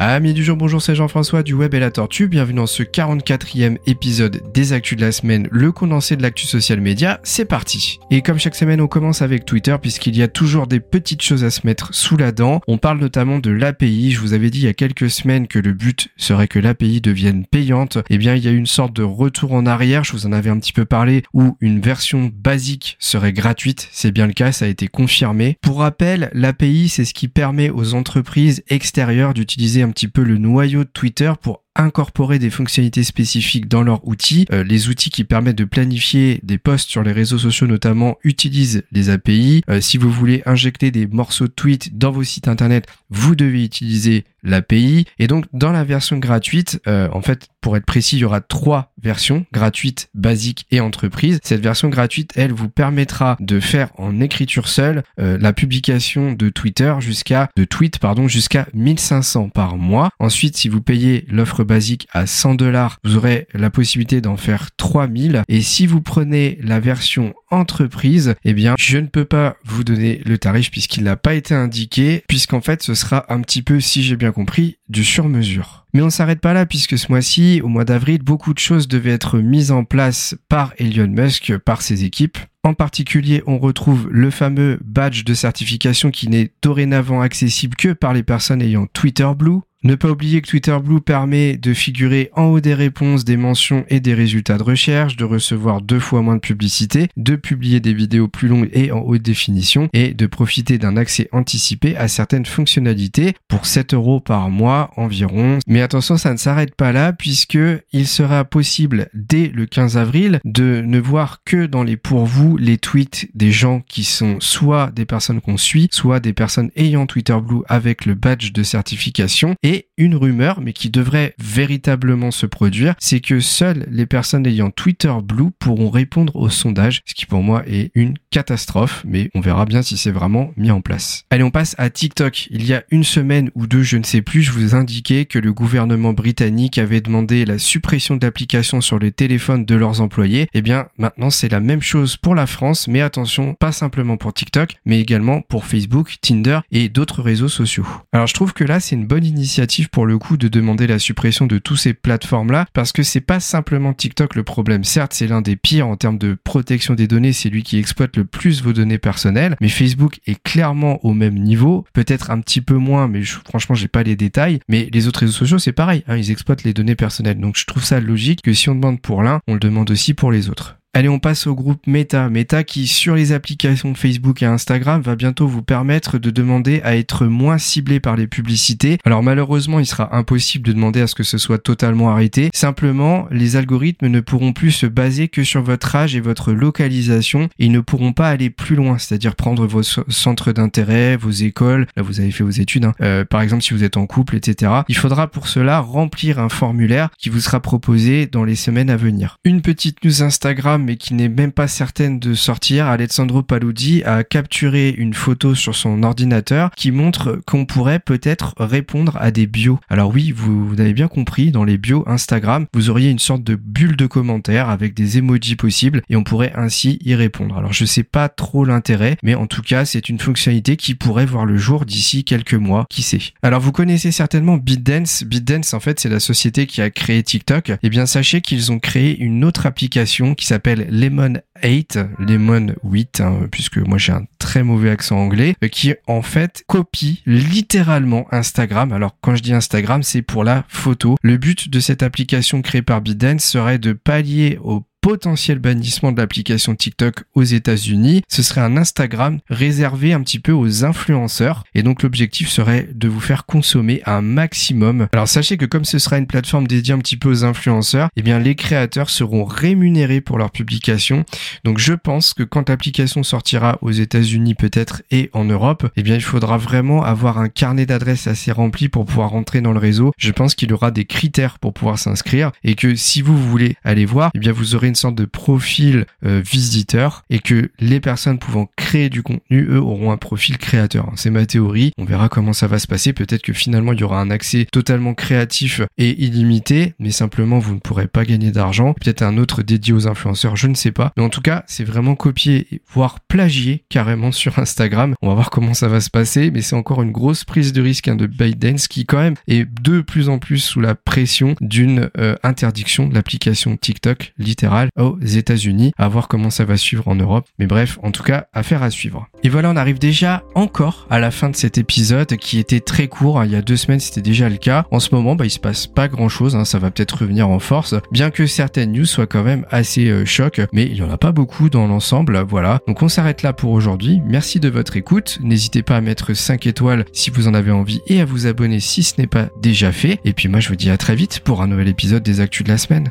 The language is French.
Amis du jour, bonjour, c'est Jean-François du Web et la Tortue. Bienvenue dans ce 44e épisode des Actus de la semaine, le condensé de l'actu social média. C'est parti. Et comme chaque semaine, on commence avec Twitter puisqu'il y a toujours des petites choses à se mettre sous la dent. On parle notamment de l'API. Je vous avais dit il y a quelques semaines que le but serait que l'API devienne payante. Eh bien, il y a une sorte de retour en arrière. Je vous en avais un petit peu parlé où une version basique serait gratuite. C'est bien le cas, ça a été confirmé. Pour rappel, l'API, c'est ce qui permet aux entreprises extérieures d'utiliser un petit peu le noyau de Twitter pour incorporer des fonctionnalités spécifiques dans leur outil. Euh, les outils qui permettent de planifier des posts sur les réseaux sociaux notamment utilisent les API. Euh, si vous voulez injecter des morceaux de tweet dans vos sites internet, vous devez utiliser l'API. Et donc dans la version gratuite, euh, en fait pour être précis, il y aura trois versions, gratuite, basique et entreprise. Cette version gratuite, elle vous permettra de faire en écriture seule la publication de Twitter jusqu'à de tweets pardon jusqu'à 1500 par mois. Ensuite, si vous payez l'offre basique à 100 dollars, vous aurez la possibilité d'en faire 3000. Et si vous prenez la version entreprise, eh bien, je ne peux pas vous donner le tarif puisqu'il n'a pas été indiqué, puisqu'en fait, ce sera un petit peu, si j'ai bien compris, du sur-mesure. Mais on ne s'arrête pas là puisque ce mois-ci, au mois d'avril, beaucoup de choses devaient être mises en place par Elon Musk, par ses équipes. En particulier, on retrouve le fameux badge de certification qui n'est dorénavant accessible que par les personnes ayant Twitter Blue. Ne pas oublier que Twitter Blue permet de figurer en haut des réponses, des mentions et des résultats de recherche, de recevoir deux fois moins de publicité, de publier des vidéos plus longues et en haute définition et de profiter d'un accès anticipé à certaines fonctionnalités pour 7 euros par mois environ. Mais attention, ça ne s'arrête pas là puisque il sera possible dès le 15 avril de ne voir que dans les pour vous les tweets des gens qui sont soit des personnes qu'on suit, soit des personnes ayant Twitter Blue avec le badge de certification une rumeur, mais qui devrait véritablement se produire, c'est que seules les personnes ayant Twitter Blue pourront répondre au sondage, ce qui pour moi est une catastrophe, mais on verra bien si c'est vraiment mis en place. Allez, on passe à TikTok. Il y a une semaine ou deux, je ne sais plus, je vous indiquais que le gouvernement britannique avait demandé la suppression d'applications sur les téléphones de leurs employés. Eh bien, maintenant, c'est la même chose pour la France, mais attention, pas simplement pour TikTok, mais également pour Facebook, Tinder et d'autres réseaux sociaux. Alors, je trouve que là, c'est une bonne initiative pour le coup de demander la suppression de tous ces plateformes là parce que c'est pas simplement TikTok le problème. Certes, c'est l'un des pires en termes de protection des données, c'est lui qui exploite le plus vos données personnelles, mais Facebook est clairement au même niveau, peut-être un petit peu moins, mais je, franchement, j'ai pas les détails, mais les autres réseaux sociaux, c'est pareil, hein, ils exploitent les données personnelles. Donc je trouve ça logique que si on demande pour l'un, on le demande aussi pour les autres. Allez, on passe au groupe Meta. Meta qui, sur les applications Facebook et Instagram, va bientôt vous permettre de demander à être moins ciblé par les publicités. Alors malheureusement, il sera impossible de demander à ce que ce soit totalement arrêté. Simplement, les algorithmes ne pourront plus se baser que sur votre âge et votre localisation et ils ne pourront pas aller plus loin, c'est-à-dire prendre vos centres d'intérêt, vos écoles, là vous avez fait vos études, hein. euh, par exemple si vous êtes en couple, etc. Il faudra pour cela remplir un formulaire qui vous sera proposé dans les semaines à venir. Une petite news Instagram mais qui n'est même pas certaine de sortir, Alessandro Paludi a capturé une photo sur son ordinateur qui montre qu'on pourrait peut-être répondre à des bios. Alors oui, vous, avez bien compris, dans les bios Instagram, vous auriez une sorte de bulle de commentaires avec des emojis possibles et on pourrait ainsi y répondre. Alors je sais pas trop l'intérêt, mais en tout cas, c'est une fonctionnalité qui pourrait voir le jour d'ici quelques mois, qui sait. Alors vous connaissez certainement BitDance. BitDance, en fait, c'est la société qui a créé TikTok. Eh bien, sachez qu'ils ont créé une autre application qui s'appelle Lemon 8, Lemon 8, hein, puisque moi j'ai un très mauvais accent anglais, euh, qui en fait copie littéralement Instagram. Alors quand je dis Instagram, c'est pour la photo. Le but de cette application créée par Bidens serait de pallier au potentiel bannissement de l'application TikTok aux États-Unis, ce serait un Instagram réservé un petit peu aux influenceurs. Et donc l'objectif serait de vous faire consommer un maximum. Alors sachez que comme ce sera une plateforme dédiée un petit peu aux influenceurs, eh bien les créateurs seront rémunérés pour leur publication. Donc je pense que quand l'application sortira aux États-Unis peut-être et en Europe, eh bien il faudra vraiment avoir un carnet d'adresses assez rempli pour pouvoir rentrer dans le réseau. Je pense qu'il y aura des critères pour pouvoir s'inscrire et que si vous voulez aller voir, eh bien vous aurez une sorte de profil euh, visiteur et que les personnes pouvant créer du contenu, eux, auront un profil créateur. C'est ma théorie. On verra comment ça va se passer. Peut-être que finalement, il y aura un accès totalement créatif et illimité, mais simplement, vous ne pourrez pas gagner d'argent. Peut-être un autre dédié aux influenceurs, je ne sais pas. Mais en tout cas, c'est vraiment copier, voire plagier carrément sur Instagram. On va voir comment ça va se passer, mais c'est encore une grosse prise de risque hein, de ByteDance qui quand même est de plus en plus sous la pression d'une euh, interdiction de l'application TikTok littérale aux États-Unis. À voir comment ça va suivre en Europe. Mais bref, en tout cas, affaire à suivre. Et voilà, on arrive déjà encore à la fin de cet épisode qui était très court. Hein. Il y a deux semaines, c'était déjà le cas. En ce moment, bah, il se passe pas grand chose. Hein. Ça va peut-être revenir en force, bien que certaines news soient quand même assez euh, mais il y en a pas beaucoup dans l'ensemble. Voilà. Donc on s'arrête là pour aujourd'hui. Merci de votre écoute. N'hésitez pas à mettre 5 étoiles si vous en avez envie et à vous abonner si ce n'est pas déjà fait. Et puis moi, je vous dis à très vite pour un nouvel épisode des Actus de la semaine.